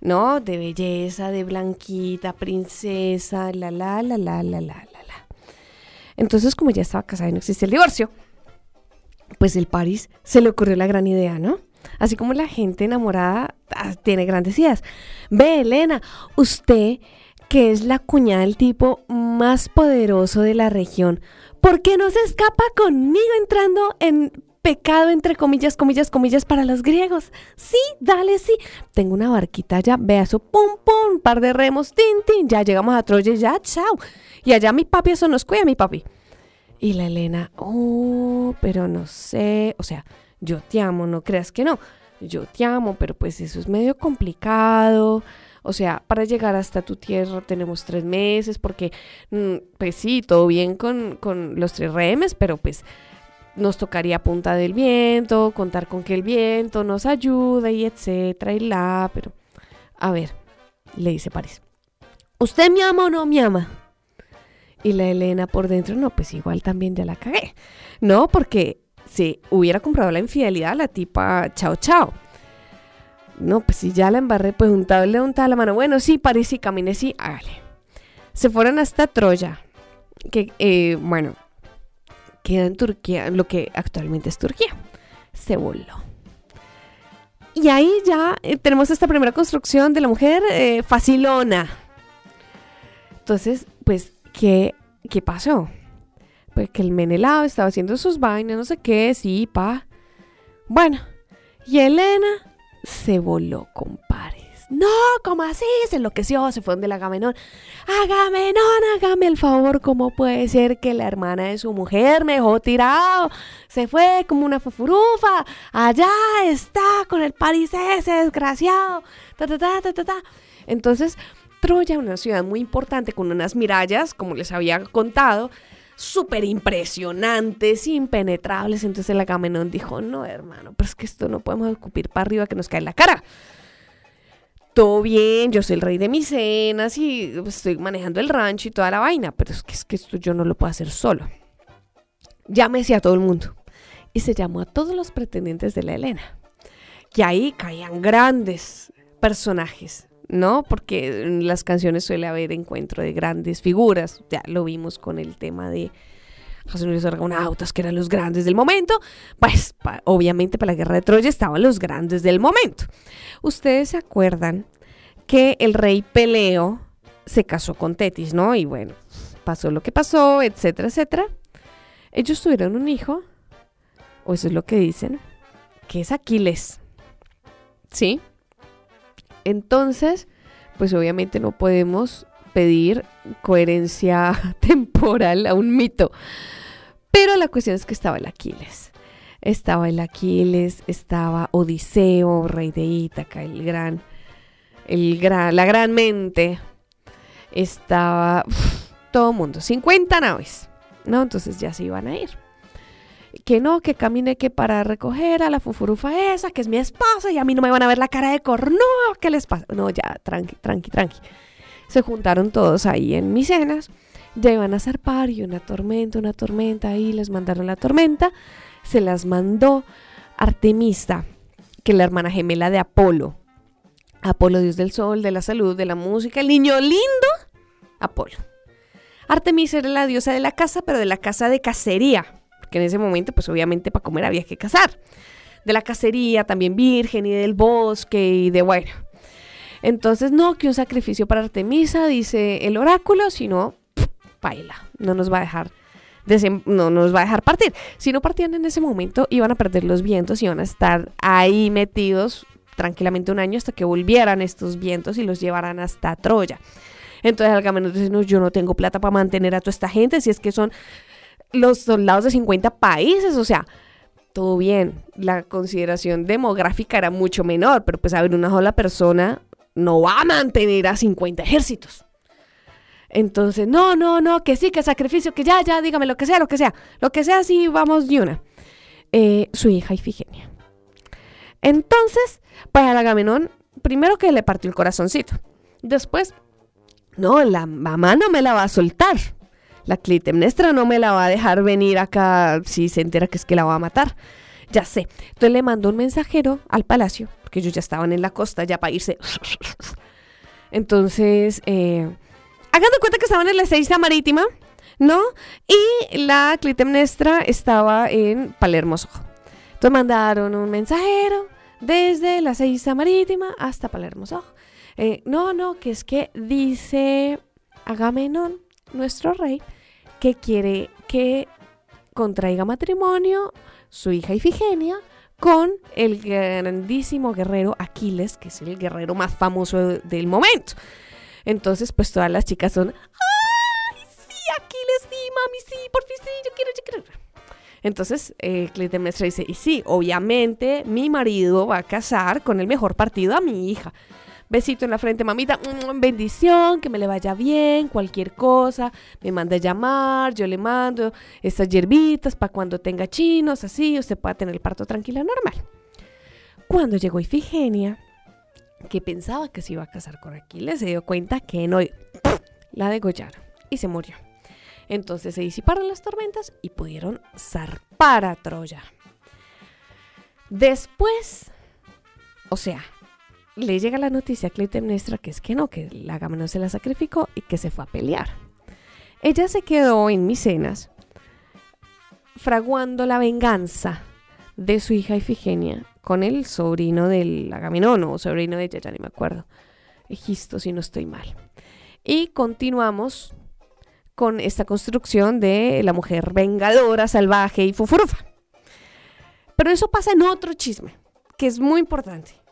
¿no? De belleza, de blanquita, princesa, la la la la la la la la. Entonces, como ya estaba casada y no existía el divorcio, pues el Paris se le ocurrió la gran idea, ¿no? Así como la gente enamorada ah, tiene grandes ideas. Ve, Elena, usted que es la cuñada del tipo más poderoso de la región, ¿por qué no se escapa conmigo entrando en pecado entre comillas, comillas, comillas para los griegos? Sí, dale, sí. Tengo una barquita allá, vea eso, pum, pum, par de remos, tin, tin, ya llegamos a Troya, ya, chao. Y allá mi papi, eso nos cuida, mi papi. Y la Elena, oh, pero no sé, o sea, yo te amo, no creas que no. Yo te amo, pero pues eso es medio complicado. O sea, para llegar hasta tu tierra tenemos tres meses, porque, mm, pues sí, todo bien con, con los tres remes, pero pues nos tocaría punta del viento, contar con que el viento nos ayuda y etcétera y la, pero a ver, le dice París. ¿Usted me ama o no me ama? Y la Elena por dentro, no, pues igual también ya la cagué. No, porque si hubiera comprado la infidelidad, la tipa, chao, chao. No, pues si ya la embarré, pues untado le untaba la mano. Bueno, sí, París sí, caminé, sí, hágale. Se fueron hasta Troya, que, eh, bueno, queda en Turquía, lo que actualmente es Turquía. Se voló. Y ahí ya eh, tenemos esta primera construcción de la mujer eh, facilona. Entonces, pues, ¿qué, ¿qué pasó? Pues que el Menelao estaba haciendo sus vainas, no sé qué, sí, pa. Bueno, y Elena se voló con Paris. No, ¿cómo así? Se enloqueció, se fue donde el Agamenón. Agamenón, hágame el favor, ¿cómo puede ser que la hermana de su mujer me dejó tirado? Se fue como una fufurufa. Allá está con el París ese desgraciado. Ta, ta, ta, ta, ta, ta. Entonces, Troya, una ciudad muy importante con unas murallas, como les había contado, súper impresionantes, impenetrables. Entonces el Agamenón dijo, no, hermano, pero es que esto no podemos escupir para arriba que nos cae la cara. Todo bien, yo soy el rey de Micenas y estoy manejando el rancho y toda la vaina, pero es que, es que esto yo no lo puedo hacer solo. Llámese a todo el mundo. Y se llamó a todos los pretendientes de la Helena. Que ahí caían grandes personajes, ¿no? Porque en las canciones suele haber encuentro de grandes figuras. Ya lo vimos con el tema de José Luis Argonautas, que eran los grandes del momento. Pues, obviamente, para la guerra de Troya estaban los grandes del momento. Ustedes se acuerdan que el rey Peleo se casó con Tetis, ¿no? Y bueno, pasó lo que pasó, etcétera, etcétera. Ellos tuvieron un hijo, o eso es lo que dicen, que es Aquiles. ¿Sí? Entonces, pues obviamente no podemos pedir coherencia temporal a un mito. Pero la cuestión es que estaba el Aquiles. Estaba el Aquiles, estaba Odiseo, rey de Ítaca, el gran, el gran, la gran mente. Estaba todo mundo, 50 naves, ¿no? Entonces ya se iban a ir. Que no, que camine que para recoger a la fufurufa esa, que es mi esposa, y a mí no me van a ver la cara de cornudo, ¿qué les pasa? No, ya, tranqui, tranqui, tranqui. Se juntaron todos ahí en Micenas, ya iban a zarpar y una tormenta, una tormenta, ahí les mandaron la tormenta, se las mandó Artemisa, que es la hermana gemela de Apolo. Apolo, dios del sol, de la salud, de la música, el niño lindo, Apolo. Artemisa era la diosa de la casa, pero de la casa de cacería, porque en ese momento, pues obviamente para comer había que cazar. De la cacería, también virgen y del bosque y de bueno. Entonces, no, que un sacrificio para Artemisa, dice el oráculo, sino, baila, no nos va a dejar no nos va a dejar partir. Si no partían en ese momento, iban a perder los vientos y iban a estar ahí metidos tranquilamente un año hasta que volvieran estos vientos y los llevaran hasta Troya. Entonces Agamenón dice, no, yo no tengo plata para mantener a toda esta gente, si es que son los soldados de 50 países, o sea, todo bien. La consideración demográfica era mucho menor, pero pues a ver, una sola persona no va a mantener a 50 ejércitos. Entonces, no, no, no, que sí, que sacrificio, que ya, ya, dígame lo que sea, lo que sea. Lo que sea, sí, vamos de una. Eh, su hija Ifigenia. Entonces, pues Agamenón, primero que le partió el corazoncito. Después, no, la mamá no me la va a soltar. La Clitemnestra no me la va a dejar venir acá si se entera que es que la va a matar. Ya sé. Entonces le mandó un mensajero al palacio, porque ellos ya estaban en la costa ya para irse. Entonces, eh, hagan de cuenta que estaban en la Seiza Marítima, ¿no? Y la Clitemnestra estaba en Palermo Sojo. Entonces mandaron un mensajero desde la Seiza Marítima hasta Palermo Sojo. Eh, no, no, que es que dice Agamenón, nuestro rey, que quiere que contraiga matrimonio su hija Ifigenia con el grandísimo guerrero Aquiles, que es el guerrero más famoso de- del momento. Entonces, pues todas las chicas son, ¡ay, sí, Aquiles, sí, mami, sí, por fin sí, yo quiero, yo quiero! Entonces, eh, Clitemnestra dice, y sí, obviamente mi marido va a casar con el mejor partido a mi hija. Besito en la frente, mamita. mm, Bendición, que me le vaya bien, cualquier cosa. Me manda a llamar, yo le mando estas hierbitas para cuando tenga chinos, así, usted pueda tener el parto tranquila, normal. Cuando llegó Ifigenia, que pensaba que se iba a casar con Aquiles, se dio cuenta que no, la degollaron y se murió. Entonces se disiparon las tormentas y pudieron zarpar a Troya. Después, o sea, le llega la noticia a Clitemnestra que es que no, que la Agamenón se la sacrificó y que se fue a pelear. Ella se quedó en Micenas fraguando la venganza de su hija Ifigenia con el sobrino del Agamenón o sobrino de ella, ya ni me acuerdo. Egisto, si no estoy mal. Y continuamos con esta construcción de la mujer vengadora, salvaje y fufurufa. Pero eso pasa en otro chisme, que es muy importante.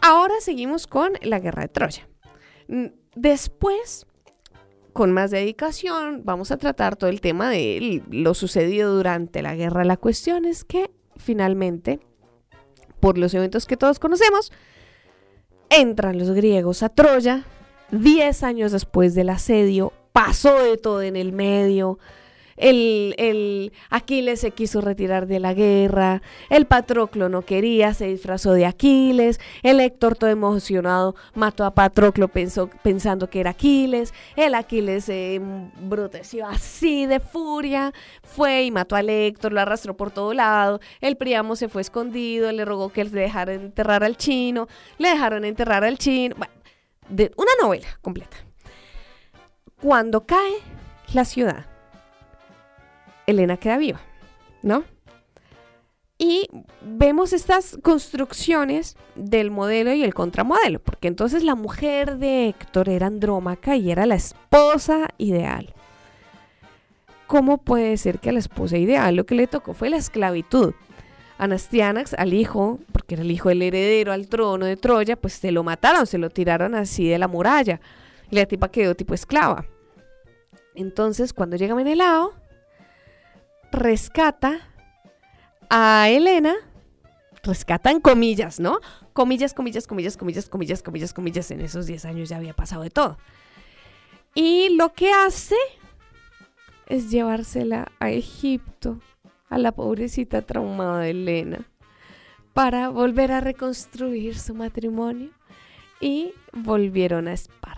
Ahora seguimos con la guerra de Troya. Después, con más dedicación, vamos a tratar todo el tema de lo sucedido durante la guerra. La cuestión es que finalmente, por los eventos que todos conocemos, entran los griegos a Troya. Diez años después del asedio, pasó de todo en el medio. El, Aquiles se quiso retirar de la guerra, el Patroclo no quería, se disfrazó de Aquiles, el Héctor todo emocionado mató a Patroclo pensó, pensando que era Aquiles, el Aquiles se embruteció así de furia, fue y mató al Héctor, lo arrastró por todo lado, el Priamo se fue escondido, le rogó que le dejara enterrar al chino, le dejaron enterrar al chino, de una novela completa. Cuando cae la ciudad, Elena queda viva, ¿no? Y vemos estas construcciones del modelo y el contramodelo, porque entonces la mujer de Héctor era Andrómaca y era la esposa ideal. ¿Cómo puede ser que a la esposa ideal lo que le tocó fue la esclavitud? Anastianax al hijo, porque era el hijo del heredero al trono de Troya, pues se lo mataron, se lo tiraron así de la muralla. Y la tipa quedó tipo esclava. Entonces, cuando llega Menelao, rescata a Elena, rescata en comillas, ¿no? Comillas, comillas, comillas, comillas, comillas, comillas, comillas. En esos 10 años ya había pasado de todo. Y lo que hace es llevársela a Egipto, a la pobrecita traumada Elena, para volver a reconstruir su matrimonio. Y volvieron a Esparta.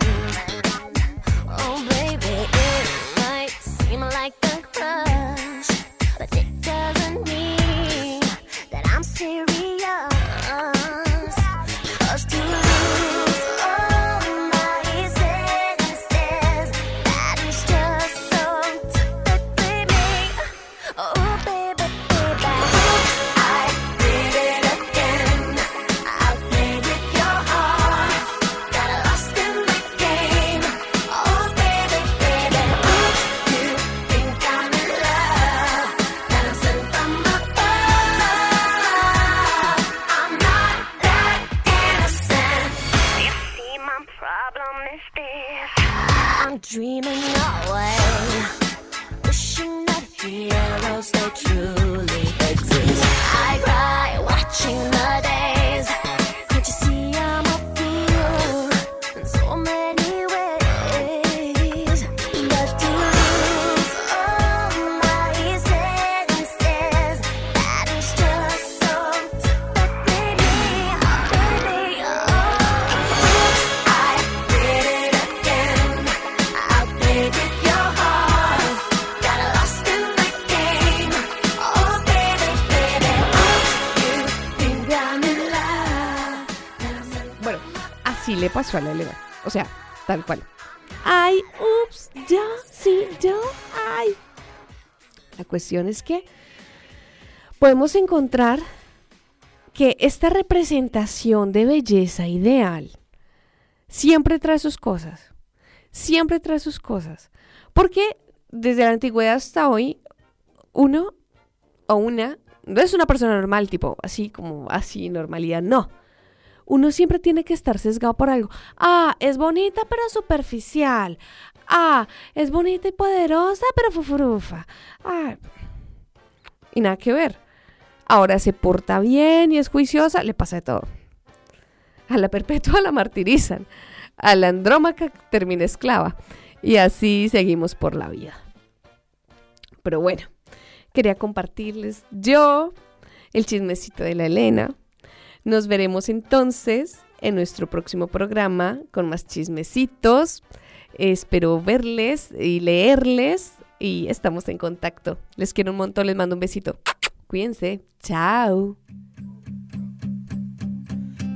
Es que podemos encontrar que esta representación de belleza ideal siempre trae sus cosas. Siempre trae sus cosas. Porque desde la antigüedad hasta hoy, uno o una no es una persona normal, tipo así como así, normalidad, no uno siempre tiene que estar sesgado por algo. Ah, es bonita pero superficial. Ah, es bonita y poderosa pero fufurufa. Ah, y nada que ver. Ahora se porta bien y es juiciosa, le pasa de todo. A la perpetua la martirizan. A la andrómaca termina esclava. Y así seguimos por la vida. Pero bueno, quería compartirles yo el chismecito de la Elena. Nos veremos entonces en nuestro próximo programa con más chismecitos. Espero verles y leerles y estamos en contacto. Les quiero un montón, les mando un besito. Cuídense. Chao.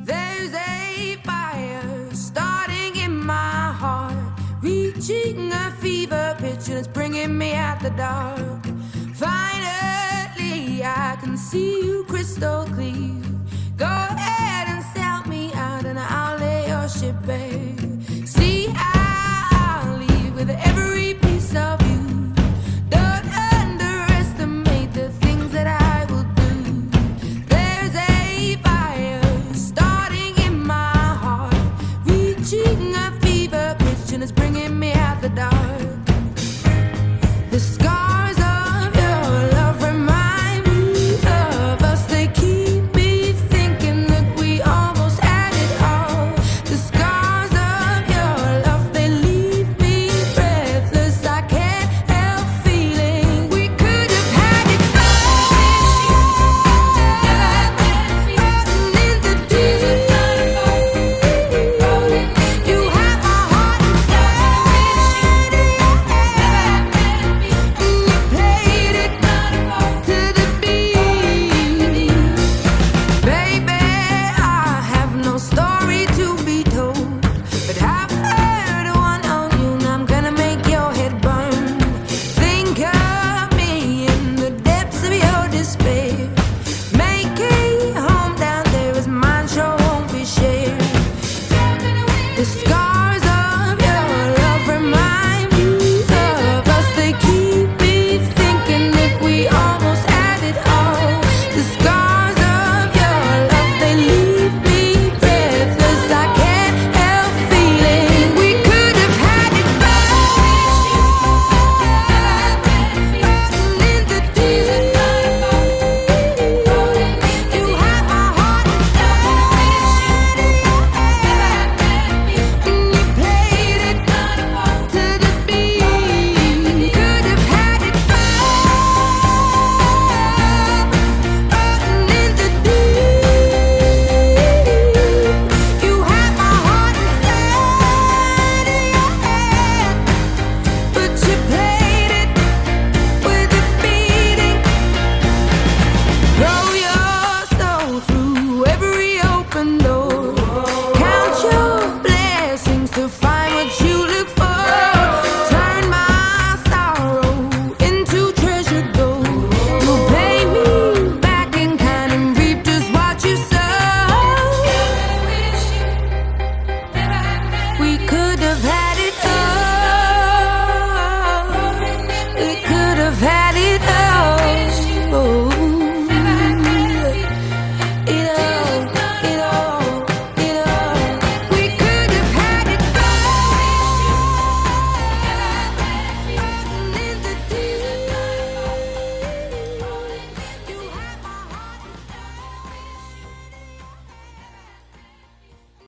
There's a fire starting in my heart, reaching a fever pitch, and it's bringing me out the dark. Finally, I can see you crystal clear. Go ahead and sell me out, and I'll lay your ship bare.